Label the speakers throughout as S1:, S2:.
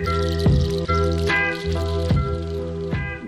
S1: Música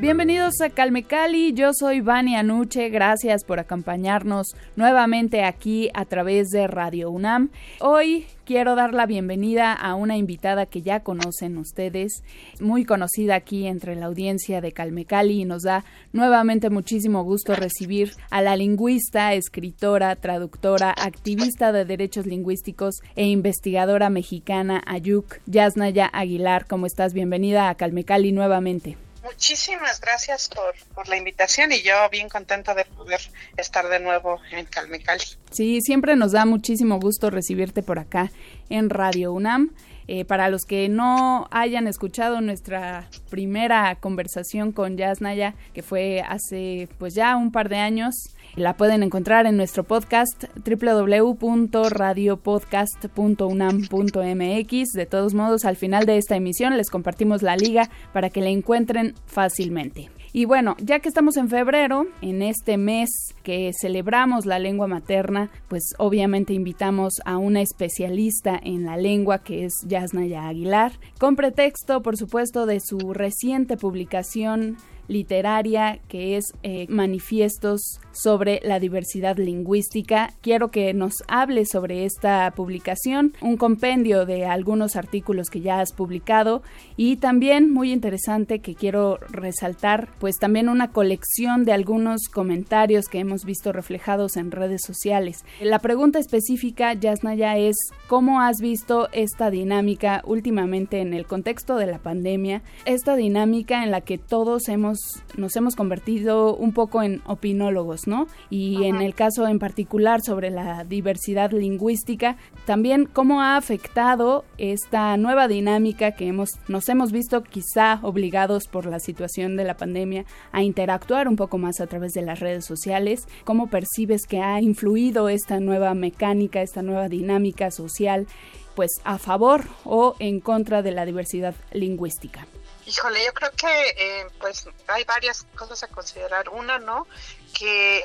S1: Bienvenidos a Calme Cali, yo soy Vani Anuche, gracias por acompañarnos nuevamente aquí a través de Radio UNAM. Hoy quiero dar la bienvenida a una invitada que ya conocen ustedes, muy conocida aquí entre la audiencia de Calme Cali y nos da nuevamente muchísimo gusto recibir a la lingüista, escritora, traductora, activista de derechos lingüísticos e investigadora mexicana Ayuk Yasnaya Aguilar. ¿Cómo estás? Bienvenida a Calme Cali nuevamente.
S2: Muchísimas gracias por, la invitación y yo bien contenta de poder estar de nuevo en Calme Cali.
S1: Sí, siempre nos da muchísimo gusto recibirte por acá en Radio UNAM. Eh, para los que no hayan escuchado nuestra primera conversación con Yasnaya, que fue hace pues ya un par de años, la pueden encontrar en nuestro podcast www.radiopodcast.unam.mx. De todos modos, al final de esta emisión les compartimos la liga para que la encuentren fácilmente. Y bueno, ya que estamos en febrero, en este mes que celebramos la lengua materna, pues obviamente invitamos a una especialista en la lengua que es Yasnaya Aguilar, con pretexto, por supuesto, de su reciente publicación literaria que es eh, Manifiestos sobre la diversidad lingüística. Quiero que nos hable sobre esta publicación, un compendio de algunos artículos que ya has publicado y también muy interesante que quiero resaltar, pues también una colección de algunos comentarios que hemos visto reflejados en redes sociales. La pregunta específica, Yasnaya, es ¿cómo has visto esta dinámica últimamente en el contexto de la pandemia? Esta dinámica en la que todos hemos nos hemos convertido un poco en opinólogos, ¿no? Y en el caso en particular sobre la diversidad lingüística, también cómo ha afectado esta nueva dinámica que hemos, nos hemos visto quizá obligados por la situación de la pandemia a interactuar un poco más a través de las redes sociales, cómo percibes que ha influido esta nueva mecánica, esta nueva dinámica social, pues a favor o en contra de la diversidad lingüística.
S2: Híjole, yo creo que eh, pues hay varias cosas a considerar. Una, ¿no? Que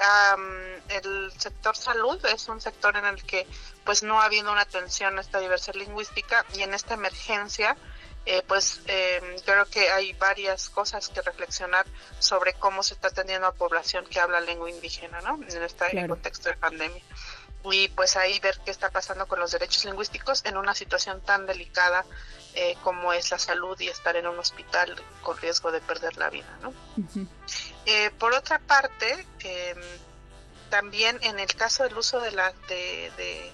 S2: el sector salud es un sector en el que pues no ha habido una atención a esta diversidad lingüística y en esta emergencia eh, pues eh, creo que hay varias cosas que reflexionar sobre cómo se está atendiendo a población que habla lengua indígena, ¿no? En este contexto de pandemia y pues ahí ver qué está pasando con los derechos lingüísticos en una situación tan delicada eh, como es la salud y estar en un hospital con riesgo de perder la vida. ¿no? Eh, por otra parte, em, también en el caso del uso de, la, de, de,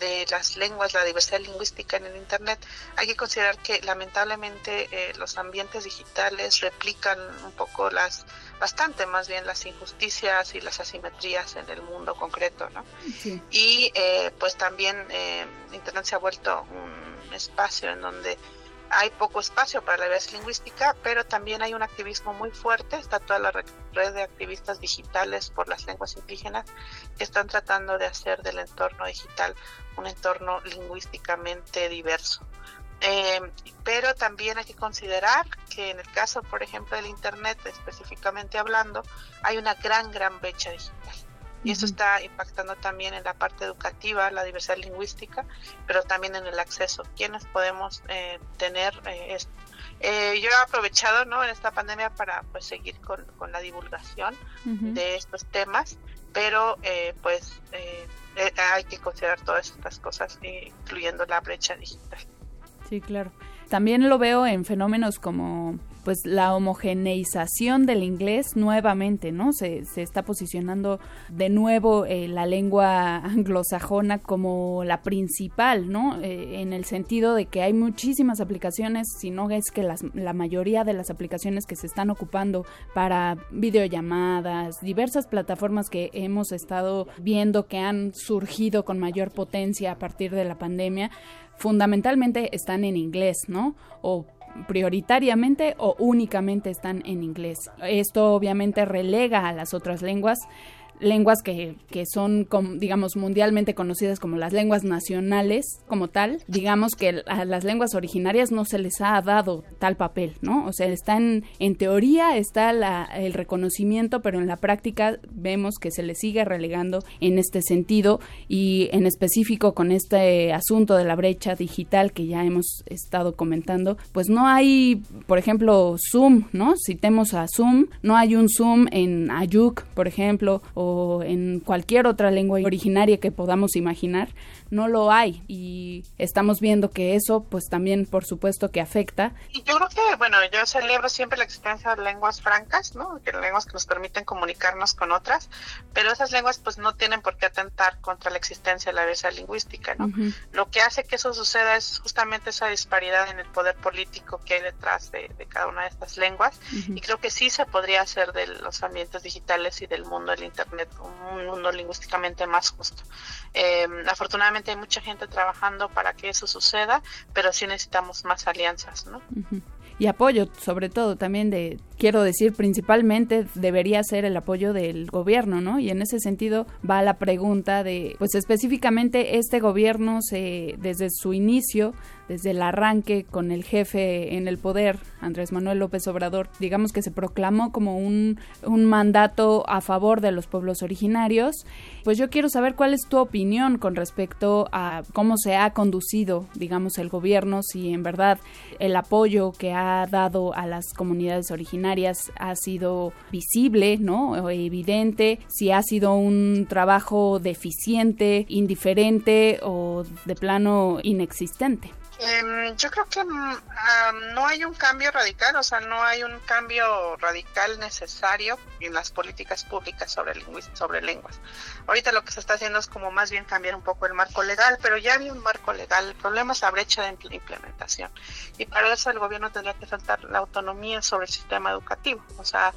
S2: de, las lenguas, la diversidad lingüística en el Internet, hay que considerar que lamentablemente eh, los ambientes digitales replican un poco las bastante más bien las injusticias y las asimetrías en el mundo concreto, ¿no? Y eh, pues también eh, Internet se ha vuelto un espacio en donde hay poco espacio para la diversidad lingüística, pero también hay un activismo muy fuerte, está toda la red de activistas digitales por las lenguas indígenas que están tratando de hacer del entorno digital un entorno lingüísticamente diverso. Eh, pero también hay que considerar que en el caso, por ejemplo, del Internet, específicamente hablando, hay una gran, gran brecha digital. Y eso está impactando también en la parte educativa, la diversidad lingüística, pero también en el acceso. ¿Quiénes podemos eh, tener eh, esto? yo he aprovechado ¿no? en esta pandemia para pues, seguir con, con la divulgación de estos temas, pero pues hay que considerar todas estas cosas, incluyendo la brecha digital.
S1: Sí, claro. También lo veo en fenómenos como pues la homogeneización del inglés nuevamente, ¿no? Se, se está posicionando de nuevo eh, la lengua anglosajona como la principal, ¿no? Eh, en el sentido de que hay muchísimas aplicaciones, si no es que las, la mayoría de las aplicaciones que se están ocupando para videollamadas, diversas plataformas que hemos estado viendo que han surgido con mayor potencia a partir de la pandemia, fundamentalmente están en inglés, ¿no? O prioritariamente o únicamente están en inglés. Esto obviamente relega a las otras lenguas lenguas que, que son, digamos, mundialmente conocidas como las lenguas nacionales como tal, digamos que a las lenguas originarias no se les ha dado tal papel, ¿no? O sea, están, en teoría está la, el reconocimiento, pero en la práctica vemos que se les sigue relegando en este sentido y en específico con este asunto de la brecha digital que ya hemos estado comentando, pues no hay, por ejemplo, Zoom, ¿no? Citemos a Zoom, no hay un Zoom en Ayuk, por ejemplo, o en cualquier otra lengua originaria que podamos imaginar, no lo hay y estamos viendo que eso pues también por supuesto que afecta.
S2: Y yo creo que, bueno, yo celebro siempre la existencia de lenguas francas, ¿no? Que lenguas que nos permiten comunicarnos con otras, pero esas lenguas pues no tienen por qué atentar contra la existencia de la diversidad lingüística, ¿no? Lo que hace que eso suceda es justamente esa disparidad en el poder político que hay detrás de, cada una de estas lenguas y creo que sí se podría hacer de los ambientes digitales y del mundo del Internet un mundo lingüísticamente más justo. Eh, afortunadamente hay mucha gente trabajando para que eso suceda, pero sí necesitamos más alianzas, ¿no?
S1: Y apoyo, sobre todo, también de, quiero decir, principalmente debería ser el apoyo del gobierno, ¿no? Y en ese sentido va la pregunta de, pues específicamente este gobierno se, desde su inicio desde el arranque con el jefe en el poder, Andrés Manuel López Obrador, digamos que se proclamó como un, un mandato a favor de los pueblos originarios. Pues yo quiero saber cuál es tu opinión con respecto a cómo se ha conducido, digamos, el gobierno, si en verdad el apoyo que ha dado a las comunidades originarias ha sido visible, ¿no? O evidente, si ha sido un trabajo deficiente, indiferente o de plano inexistente.
S2: Em, yo creo que mm, no hay un cambio radical, o sea, no hay un cambio radical necesario en las políticas públicas sobre, sobre lenguas. Ahorita lo que se está haciendo es como más bien cambiar un poco el marco legal, pero ya había un marco legal. El problema es la brecha de implementación. Y para eso el gobierno tendría que saltar la autonomía sobre el sistema educativo, o sea,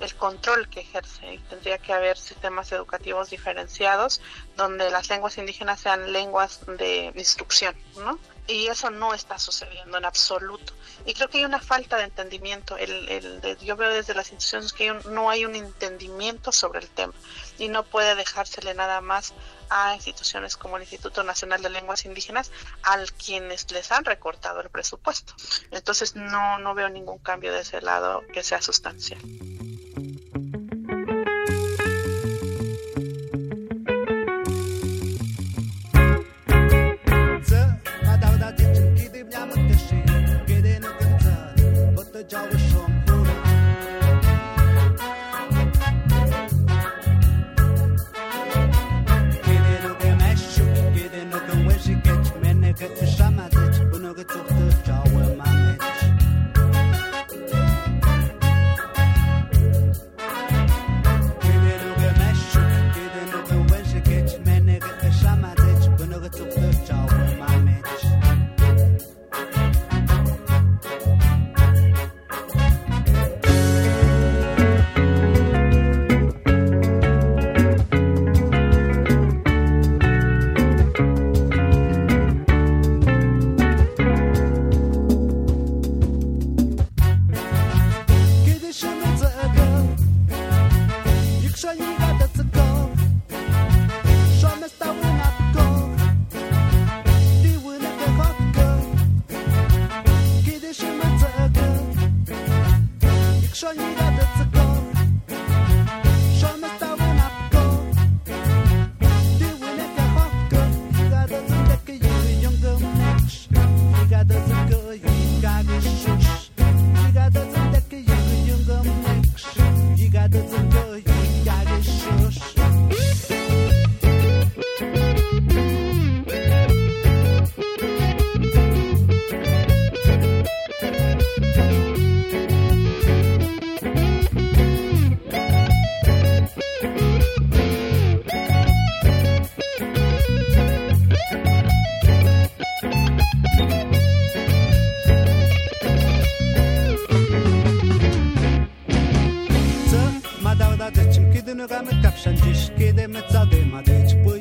S2: el control que ejerce. Y tendría que haber sistemas educativos diferenciados donde las lenguas indígenas sean lenguas de instrucción, ¿no? Y eso no está sucediendo en absoluto. Y creo que hay una falta de entendimiento. El, el, yo veo desde las instituciones que no hay un entendimiento sobre el tema y no puede dejársele nada más a instituciones como el Instituto Nacional de Lenguas Indígenas, al quienes les han recortado el presupuesto. Entonces no, no veo ningún cambio de ese lado que sea sustancial.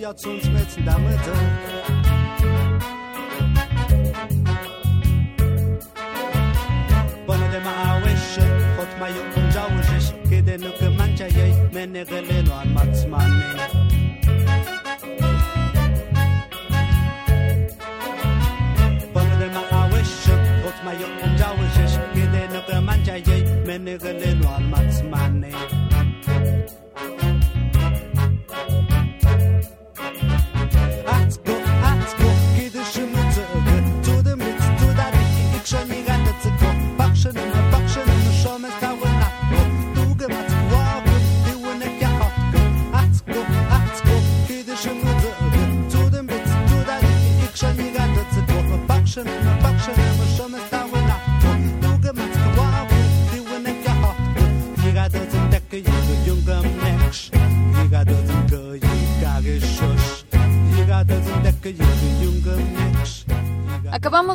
S3: ja zu uns mit
S4: in.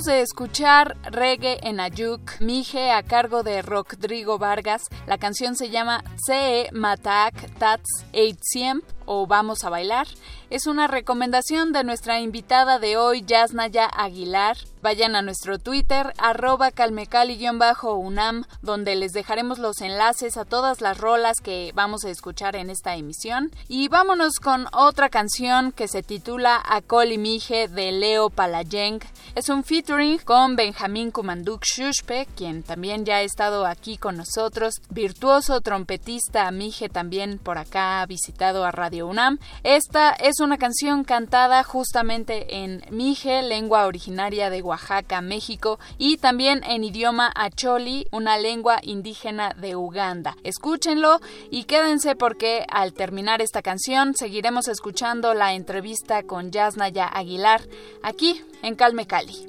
S4: De escuchar Reggae en Ayuk, Mije a cargo de Rodrigo Vargas. La canción se llama Ce Matak Tats Siemp o Vamos a Bailar. Es una recomendación de nuestra invitada de hoy, Yasnaya Aguilar. Vayan a nuestro Twitter, arroba calmecali-unam, donde les dejaremos los enlaces a todas las rolas que vamos a escuchar en esta emisión. Y vámonos con otra canción que se titula Acol y Mije de Leo Palayeng. Es un featuring con Benjamín Kumanduk Shushpe, quien también ya ha estado aquí con nosotros. Virtuoso trompetista, Mije también por acá ha visitado a Radio UNAM. Esta es una canción cantada justamente en Mije, lengua originaria de Oaxaca, México, y también en idioma acholi, una lengua indígena de Uganda. Escúchenlo y quédense porque al terminar esta canción seguiremos escuchando la entrevista con Yasnaya Aguilar aquí en Calme Cali.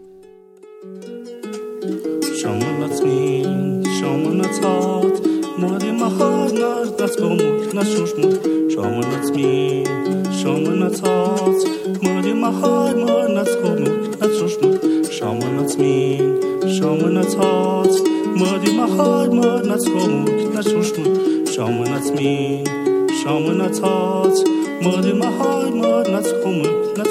S5: wants me. Schaum in its heart Mud in my heart, mud not swum Not shushma Schaum in its me. Schaum in Mud in my heart, not swum Not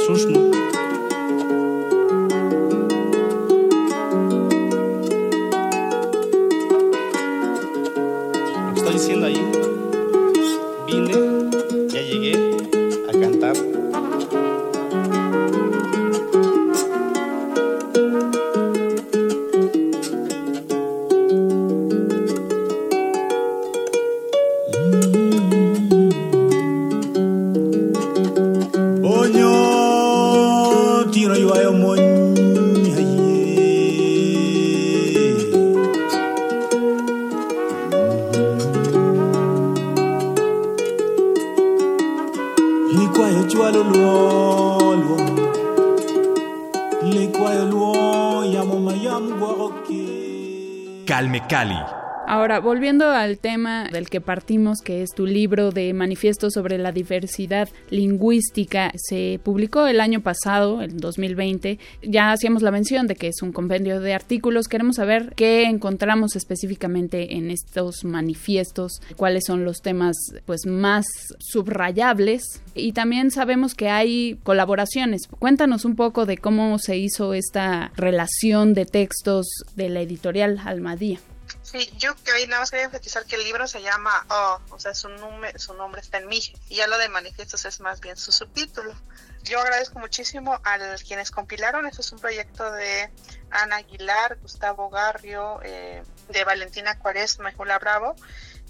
S6: Calme Cali.
S1: Ahora, volviendo al tema del que partimos, que es tu libro de manifiesto sobre la diversidad lingüística, se publicó el año pasado, en 2020. Ya hacíamos la mención de que es un compendio de artículos. Queremos saber qué encontramos específicamente en estos manifiestos, cuáles son los temas pues más subrayables y también sabemos que hay colaboraciones. Cuéntanos un poco de cómo se hizo esta relación de textos de la editorial Almadía.
S2: Sí, yo que ahí nada más quería enfatizar que el libro se llama Oh, o sea, su, nombre, su nombre está en Mije, y ya lo de manifiestos es más bien su subtítulo. Yo agradezco muchísimo a quienes compilaron, esto es un proyecto de Ana Aguilar, Gustavo Garrio, eh, de Valentina Cuaresma y Bravo,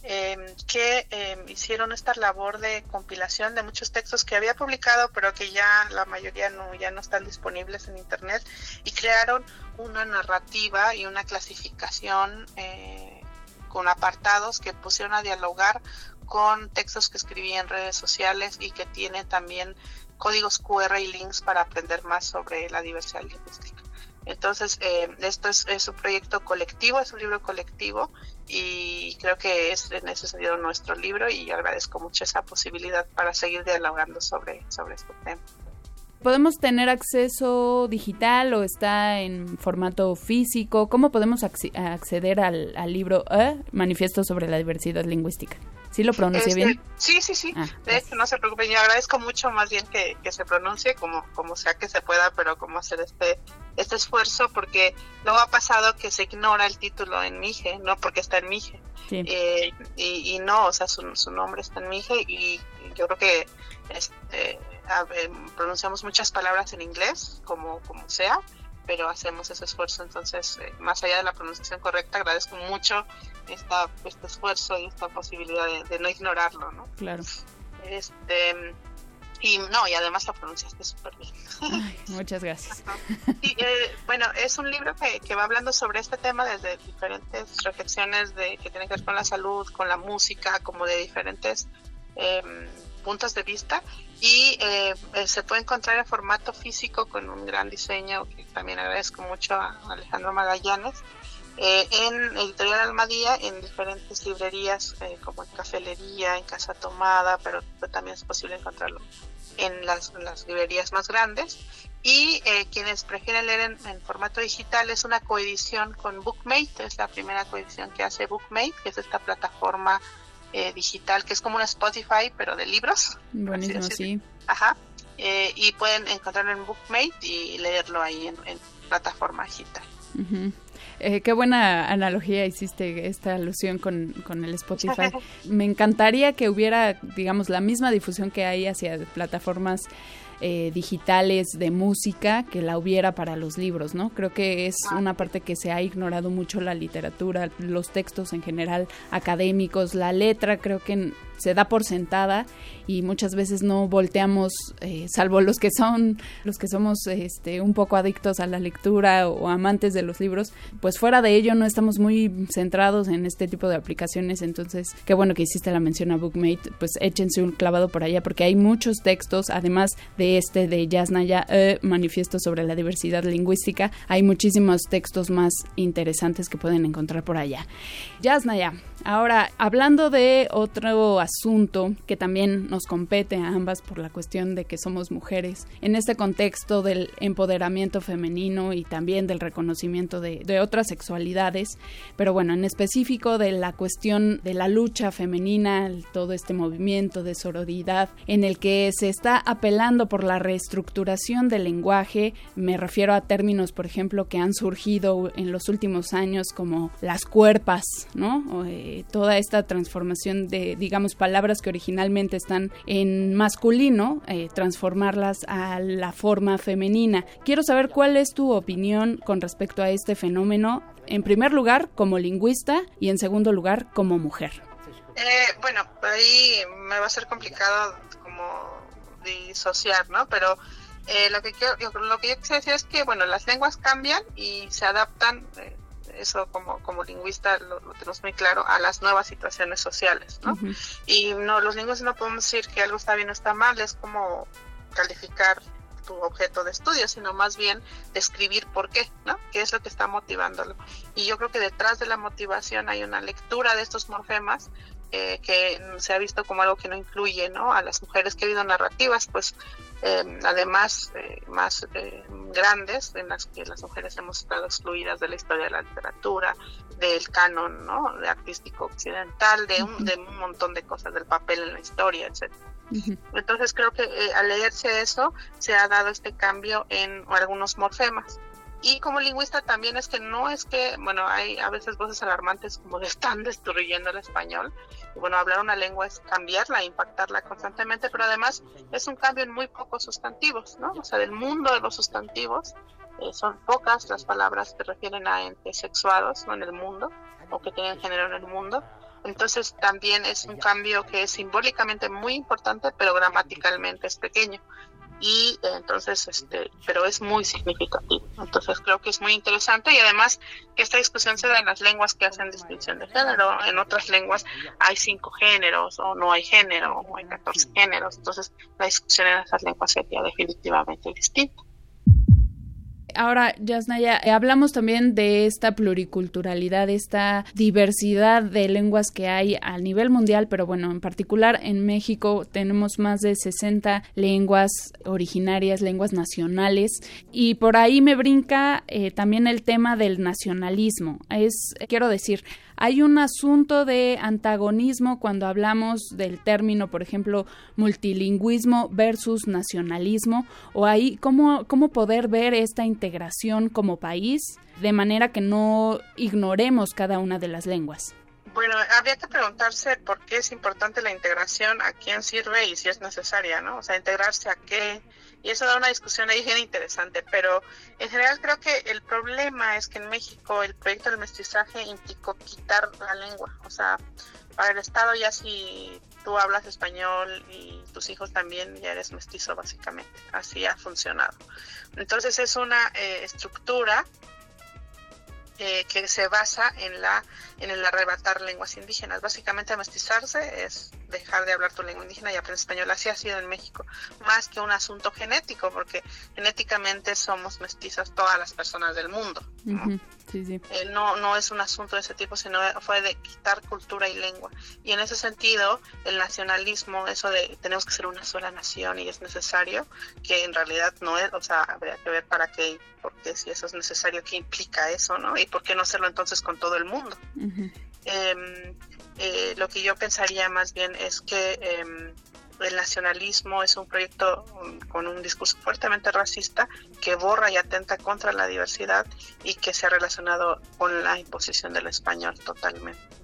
S2: eh, que eh, hicieron esta labor de compilación de muchos textos que había publicado, pero que ya la mayoría no, ya no están disponibles en internet, y crearon una narrativa y una clasificación eh, con apartados que pusieron a dialogar con textos que escribí en redes sociales y que tienen también códigos QR y links para aprender más sobre la diversidad lingüística. Entonces, eh, esto es, es, un proyecto colectivo, es un libro colectivo y creo que es en ese sentido nuestro libro y agradezco mucho esa posibilidad para seguir dialogando sobre, sobre este tema.
S1: ¿Podemos tener acceso digital o está en formato físico? ¿Cómo podemos acceder al, al libro eh, Manifiesto sobre la diversidad lingüística? ¿Sí lo pronuncié
S2: Este,
S1: bien?
S2: Sí, sí, sí.
S1: Ah,
S2: de hecho, no se preocupen. Yo agradezco mucho más bien que, que se pronuncie como, como sea que se pueda, pero como hacer este, este esfuerzo, porque luego ha pasado que se ignora el título en Mije, no porque está en Mije.
S1: Sí.
S2: Eh, y, y no, o sea, su, su nombre está en Mije y yo creo que este, pronunciamos muchas palabras en inglés, como, como sea, pero hacemos ese esfuerzo. Entonces, eh, más allá de la pronunciación correcta, agradezco mucho esta, este esfuerzo y esta posibilidad de, de no ignorarlo, ¿no?
S1: Claro.
S2: Este, y no, y además la pronunciaste súper bien.
S1: Ay, muchas gracias.
S2: Y, eh, bueno, es un libro que, que va hablando sobre este tema desde diferentes reflexiones de que tienen que ver con la salud, con la música, como de diferentes eh, puntos de vista. Y eh, eh, se puede encontrar en formato físico con un gran diseño, que también agradezco mucho a Alejandro Magallanes. Eh, en Editorial Almadía, en diferentes librerías, eh, como en Cafelería, en Casa Tomada, pero, pero también es posible encontrarlo en las, las librerías más grandes. Y eh, quienes prefieren leer en, en, formato digital es una coedición con Bookmate, es la primera coedición que hace Bookmate, que es esta plataforma eh, digital que es como una Spotify, pero de libros.
S1: Buenísimo, sí.
S2: Ajá. Eh, y pueden encontrarlo en Bookmate y leerlo ahí en, en plataforma digital.
S1: Uh -huh. Eh, qué buena analogía hiciste esta alusión con, con, el Spotify. Me encantaría que hubiera, digamos, la misma difusión que hay hacia plataformas eh, digitales de música que la hubiera para los libros, ¿no? Creo que es una parte que se ha ignorado mucho la literatura, los textos en general académicos, la letra, creo que se da por sentada y muchas veces no volteamos, eh, salvo los que son, los que somos este, un poco adictos a la lectura o, amantes de los libros, pues fuera de ello no estamos muy centrados en este tipo de aplicaciones, entonces qué bueno que hiciste la mención a Bookmate, pues échense un clavado por allá porque hay muchos textos, además de este de Yasnaya, eh, manifiesto sobre la diversidad lingüística, hay muchísimos textos más interesantes que pueden encontrar por allá. Yasnaya, ahora hablando de otro asunto que también nos compete a ambas por la cuestión de que somos mujeres, en este contexto del empoderamiento femenino y también del reconocimiento de, otras sexualidades, pero bueno, en específico de la cuestión de la lucha femenina, todo este movimiento de sororidad en el que se está apelando por la reestructuración del lenguaje, me refiero a términos, por ejemplo, que han surgido en los últimos años como las cuerpas, ¿no? Eh, toda esta transformación de, digamos, palabras que originalmente están en masculino, eh, transformarlas a la forma femenina. Quiero saber cuál es tu opinión con respecto a este fenómeno, en primer lugar como lingüista y en segundo lugar como mujer.
S2: Eh, bueno, ahí me va a ser complicado como disociar, ¿no? Pero eh, lo que quiero, lo que yo quisiera decir es que, bueno, las lenguas cambian y se adaptan eh, eso como, como lingüista lo, lo, tenemos muy claro, a las nuevas situaciones sociales, ¿no? Uh -huh. Y no, los lingüistas no podemos decir que algo está bien o está mal, es como calificar tu objeto de estudio, sino más bien describir por qué, ¿no? ¿Qué es lo que está motivándolo? Y yo creo que detrás de la motivación hay una lectura de estos morfemas eh, que se ha visto como algo que no incluye, ¿no? A las mujeres que ha habido narrativas, pues eh, además eh, más grandes en las que las mujeres hemos estado excluidas de la historia de la literatura, del canon, ¿no? De artístico occidental, de un, de un montón de cosas, del papel en la historia, etcétera. -huh. Entonces creo que eh, al leerse eso se ha dado este cambio en algunos morfemas. Y como lingüista también es que no es que, bueno, hay a veces voces alarmantes como de están destruyendo el español. Y bueno, hablar una lengua es cambiarla, impactarla constantemente, pero además es un cambio en muy pocos sustantivos, ¿no? O sea, del mundo de los sustantivos eh, son pocas las palabras que refieren a entes sexuados ¿no? en el mundo o que tienen género en el mundo. Entonces también es un cambio que es simbólicamente muy importante, pero gramaticalmente es pequeño. Y entonces, este, pero es muy significativo. Entonces creo que es muy interesante y además que esta discusión se da en las lenguas que hacen distinción de género. En otras lenguas hay cinco géneros o no hay género o hay 14 géneros. Entonces la discusión en esas lenguas sería definitivamente distinta.
S1: Ahora, Yasnaya, eh, hablamos también de esta pluriculturalidad, esta diversidad de lenguas que hay a nivel mundial, pero bueno, en particular en México tenemos más de 60 lenguas originarias, lenguas nacionales, y por ahí me brinca eh, también el tema del nacionalismo. Es, quiero decir, hay un asunto de antagonismo cuando hablamos del término, por ejemplo, multilingüismo versus nacionalismo, o ahí cómo, cómo poder ver esta integración como país de manera que no ignoremos cada una de las lenguas.
S2: Bueno, habría que preguntarse por qué es importante la integración, a quién sirve y si es necesaria, ¿no? O sea, integrarse a qué, y eso da una discusión ahí bien interesante, pero en general creo que el problema es que en México el proyecto del mestizaje implicó quitar la lengua, o sea, para el Estado ya si tú hablas español y tus hijos también ya eres mestizo básicamente, así ha funcionado. Entonces es una eh, estructura eh, que se basa en la en el arrebatar lenguas indígenas. Básicamente mestizarse es dejar de hablar tu lengua indígena y aprender español. Así ha sido en México, más que un asunto genético, porque genéticamente somos mestizas todas las personas del mundo.
S1: Sí, sí.
S2: Eh, no, no es un asunto de ese tipo, sino fue de quitar cultura y lengua. Y en ese sentido, el nacionalismo, eso de tenemos que ser una sola nación y es necesario, que en realidad no es, o sea, habría que ver para qué, porque si eso es necesario, qué implica eso, ¿no? Y por qué no hacerlo entonces con todo el mundo.
S1: Ujú.
S2: Eh, eh, lo que yo pensaría más bien es que eh, el nacionalismo es un proyecto um, con un discurso fuertemente racista que borra y atenta contra la diversidad y que se ha relacionado con la imposición del español totalmente.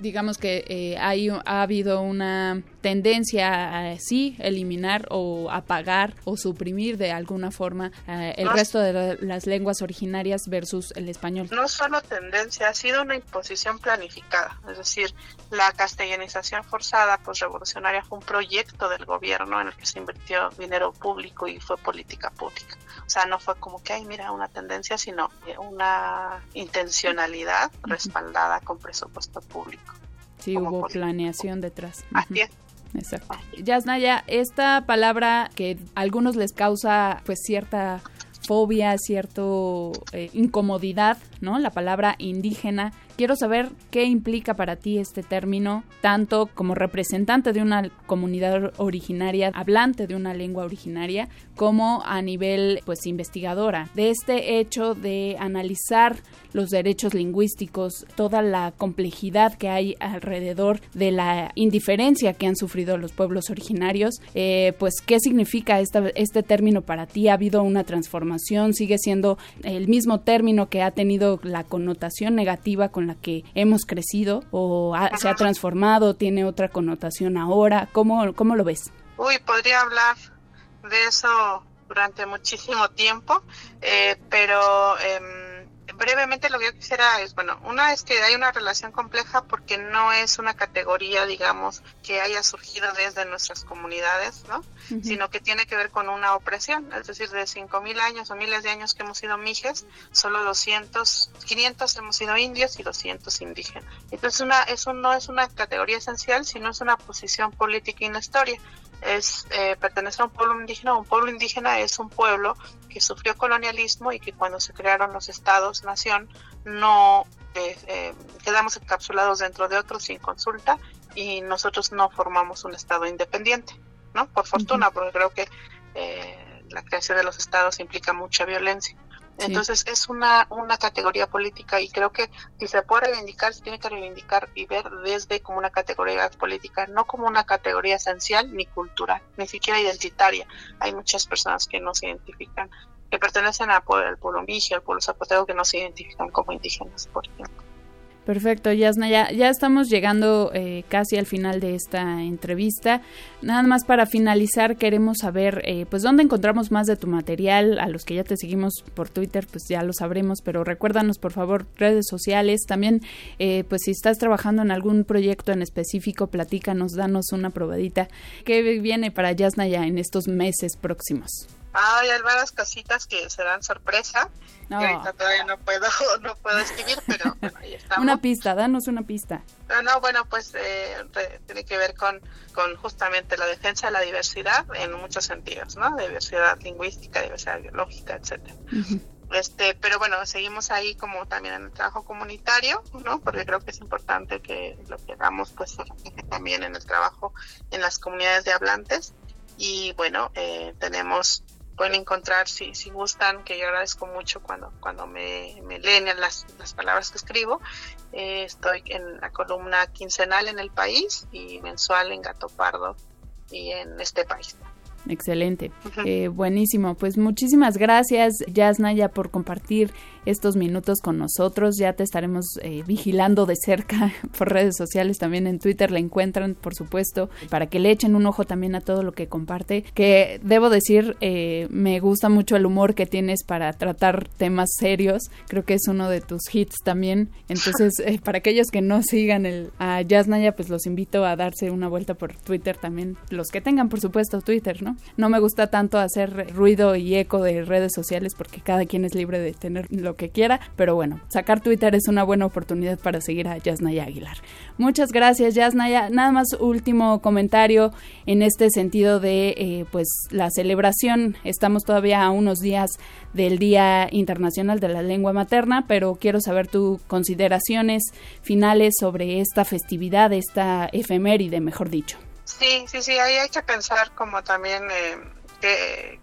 S1: Digamos que eh, hay, ha habido una tendencia a sí eliminar o apagar o suprimir de alguna forma eh, el
S2: No.
S1: resto de la- las lenguas originarias versus el español.
S2: No solo tendencia, ha sido una imposición planificada, es decir, la castellanización forzada revolucionaria fue un proyecto del gobierno en el que se invirtió dinero público y fue política pública. O sea, no fue como que, ay, mira, una tendencia, sino una intencionalidad respaldada con presupuesto público.
S1: Sí, hubo planeación detrás.
S2: Así es.
S1: Exacto. Yasnaya, esta palabra que a algunos les causa pues cierta fobia, cierto eh, incomodidad, ¿no? La palabra indígena. Quiero saber qué implica para ti este término, tanto como representante de una comunidad originaria, hablante de una lengua originaria, como a nivel, pues, investigadora. De este hecho de analizar los derechos lingüísticos, toda la complejidad que hay alrededor de la indiferencia que han sufrido los pueblos originarios, eh, pues, ¿qué significa esta- este término para ti? ¿Ha habido una transformación? ¿Sigue siendo el mismo término que ha tenido la connotación negativa con la que hemos crecido? ¿O ha- se ha transformado? ¿Tiene otra connotación ahora? ¿Cómo, cómo lo ves?
S2: Uy, podría hablar de eso durante muchísimo tiempo, eh, pero em, brevemente lo que yo quisiera es, bueno, una es que hay una relación compleja porque no es una categoría, digamos, que haya surgido desde nuestras comunidades, ¿no? Sino que tiene que ver con una opresión, es decir, de 5.000 años o miles de años que hemos sido mijes, solo 200, 500 hemos sido indios y 200 indígenas. Entonces, una, eso no es una categoría esencial, sino es una posición política en la historia es eh, pertenecer a un pueblo indígena. Un pueblo indígena es un pueblo que sufrió colonialismo y que cuando se crearon los estados nación no eh, eh, quedamos encapsulados dentro de otros sin consulta y nosotros no formamos un estado independiente, ¿no? Por fortuna, porque creo que eh, la creación de los estados implica mucha violencia. Entonces es una, una categoría política y creo que si se puede reivindicar, se tiene que reivindicar y ver desde como una categoría política, no como una categoría esencial ni cultural, ni siquiera identitaria. Hay muchas personas que no se identifican, que pertenecen al pueblo, al pueblo mije, al pueblo zapoteco, que no se identifican como indígenas, por ejemplo.
S1: Perfecto, Yasna, ya, ya estamos llegando eh, casi al final de esta entrevista. Nada más para finalizar, queremos saber, eh, pues, dónde encontramos más de tu material. A los que ya te seguimos por Twitter, pues ya lo sabremos, pero recuérdanos, por favor, redes sociales. También, eh, pues, si estás trabajando en algún proyecto en específico, platícanos, danos una probadita. ¿Qué viene para Yasna ya en estos meses próximos?
S2: Hay varias cositas que serán sorpresa.
S1: No.
S2: que ahorita todavía no puedo, no puedo escribir, pero bueno, ahí estamos.
S1: Una pista, danos una pista.
S2: No, no, bueno, pues eh, re- tiene que ver con, con justamente la defensa de la diversidad en muchos sentidos, ¿no? Diversidad lingüística, diversidad biológica, etcétera. este, pero bueno, seguimos ahí como también en el trabajo comunitario, ¿no? Porque creo que es importante que lo que hagamos pues también en el trabajo en las comunidades de hablantes y bueno, eh, tenemos pueden encontrar si, si gustan, que yo agradezco mucho cuando, cuando me, me leen las, las palabras que escribo. Eh, estoy en la columna quincenal en el país y mensual en Gato Pardo y en este país.
S1: Excelente, eh, buenísimo. Pues muchísimas gracias, Yasnaya, por compartir estos minutos con nosotros. Ya te estaremos eh, vigilando de cerca por redes sociales, también en Twitter la encuentran, por supuesto, para que le echen un ojo también a todo lo que comparte. Que debo decir, eh, me gusta mucho el humor que tienes para tratar temas serios. Creo que es uno de tus hits también. Entonces, eh, para aquellos que no sigan el, a Naya, pues los invito a darse una vuelta por Twitter también. Los que tengan, por supuesto, Twitter, ¿no? No me gusta tanto hacer ruido y eco de redes sociales porque cada quien es libre de tener lo que quiera, pero bueno, sacar Twitter es una buena oportunidad para seguir a Yasnaya Aguilar. Muchas gracias, Yasnaya. Nada más último comentario en este sentido de eh, pues la celebración. Estamos todavía a unos días del Día Internacional de la Lengua Materna, pero quiero saber tus consideraciones finales sobre esta festividad, esta efeméride, mejor dicho.
S2: Sí, sí, sí, ahí hay que pensar como también eh,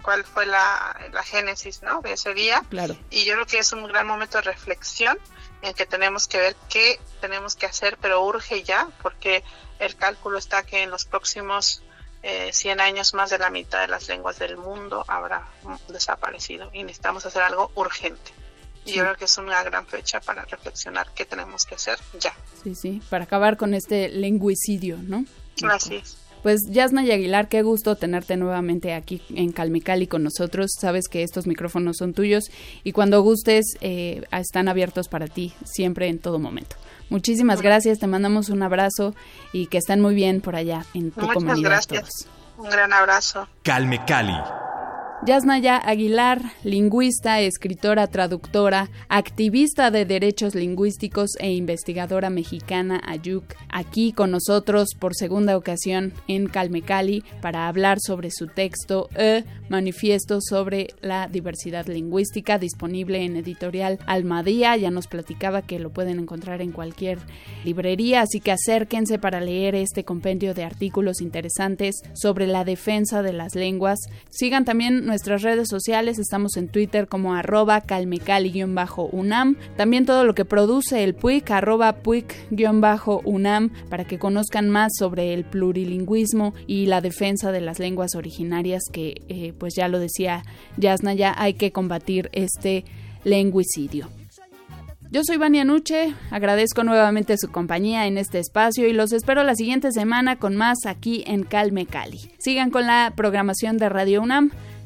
S2: cuál fue la, génesis ¿no? de ese día.
S1: Claro.
S2: Y yo creo que es un gran momento de reflexión en que tenemos que ver qué tenemos que hacer, pero urge ya, porque el cálculo está que en los próximos eh, 100 años más de la mitad de las lenguas del mundo habrá desaparecido y necesitamos hacer algo urgente. Y yo creo que es una gran fecha para reflexionar qué tenemos que hacer ya.
S1: Sí, sí, para acabar con este lingüicidio, ¿no?
S2: Así es.
S1: Pues Yasna y Aguilar, qué gusto tenerte nuevamente aquí en Calmicali con nosotros. Sabes que estos micrófonos son tuyos y cuando gustes eh, están abiertos para ti siempre en todo momento. Muchísimas gracias, te mandamos un abrazo y que estén muy bien por allá en tu
S2: Muchas
S1: comunidad.
S2: gracias. Un gran abrazo.
S6: Calme Cali.
S1: Yasnaya Aguilar, lingüista, escritora, traductora, activista de derechos lingüísticos e investigadora mexicana Ayuk, aquí con nosotros por segunda ocasión en Calmecali para hablar sobre su texto E, Manifiesto sobre la diversidad lingüística, disponible en editorial Almadía. Ya nos platicaba que lo pueden encontrar en cualquier librería, así que acérquense para leer este compendio de artículos interesantes sobre la defensa de las lenguas. Sigan también nuestras redes sociales, estamos en Twitter como arroba calmecali-unam, también todo lo que produce el PUIC, arroba PUIC-unam, para que conozcan más sobre el plurilingüismo y la defensa de las lenguas originarias que, eh, pues ya lo decía Yasna, ya hay que combatir este lenguicidio. Yo soy Vania Nuche, agradezco nuevamente su compañía en este espacio y los espero la siguiente semana con más aquí en Calme Cali. Sigan con la programación de Radio UNAM.